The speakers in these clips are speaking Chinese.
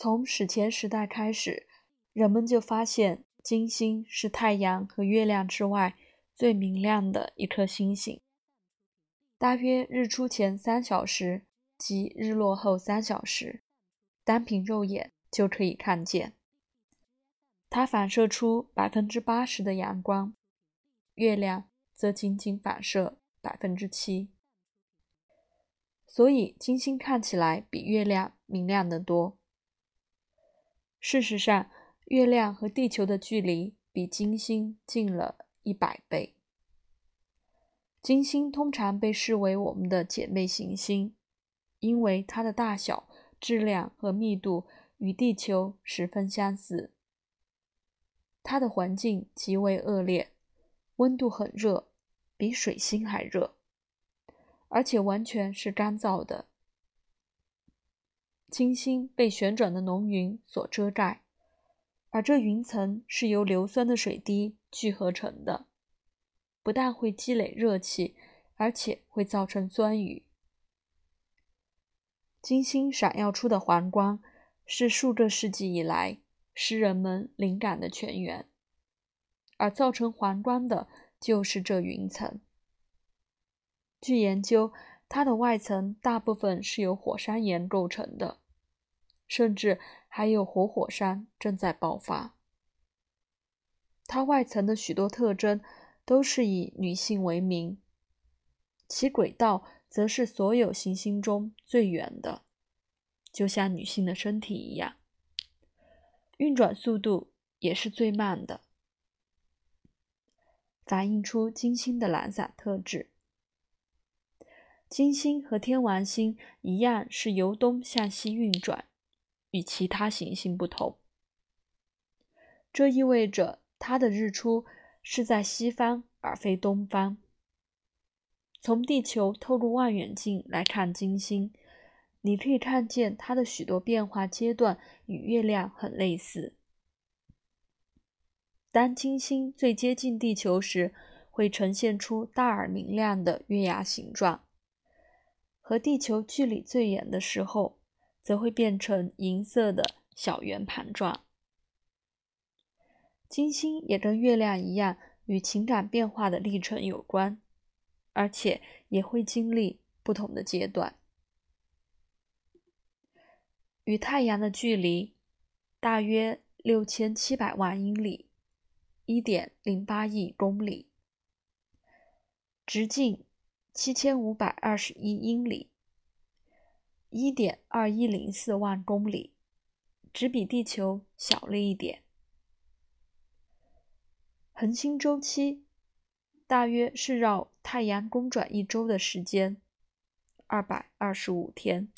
从史前时代开始，人们就发现金星是太阳和月亮之外最明亮的一颗星星。大约日出前三小时及日落后三小时，单凭肉眼就可以看见。它反射出百分之八十的阳光，月亮则仅仅反射百分之七。所以，金星看起来比月亮明亮得多。事实上，月亮和地球的距离比金星近了一百倍。金星通常被视为我们的姐妹行星，因为它的大小、质量和密度与地球十分相似。它的环境极为恶劣，温度很热，比水星还热。而且完全是干燥的。金星被旋转的浓云所遮盖，而这云层是由硫酸的水滴聚合成的，不但会积累热气，而且会造成酸雨。金星闪耀出的黄光是数个世纪以来诗人们灵感的泉源，而造成黄光的就是这云层。据研究，它的外层大部分是由火山岩构成的，甚至还有活火山正在爆发。它外层的许多特征都是以女性为名，其轨道则是所有行星中最远的，就像女性的身体一样，运转速度也是最慢的，反映出金星的懒散特质。金星和天王星一样是由东向西运转，与其他行星不同。这意味着它的日出是在西方而非东方。从地球透过望远镜来看金星，你可以看见它的许多变化阶段与月亮很类似。当金星最接近地球时，会呈现出大而明亮的月牙形状。和地球距离最远的时候，则会变成银色的小圆盘状。金星也跟月亮一样，与情感变化的历程有关，而且也会经历不同的阶段。与太阳的距离大约六千七百万英里，一点零八亿公里，直径。七千五百二十一英里，一点二一零四万公里，只比地球小了一点。恒星周期大约是绕太阳公转一周的时间，二百二十五天。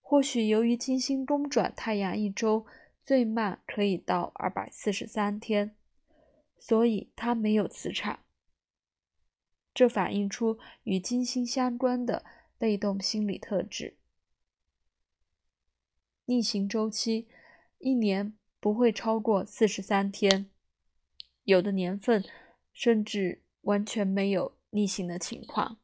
或许由于金星公转太阳一周最慢可以到二百四十三天，所以它没有磁场。这反映出与金星相关的被动心理特质。逆行周期一年不会超过四十三天，有的年份甚至完全没有逆行的情况。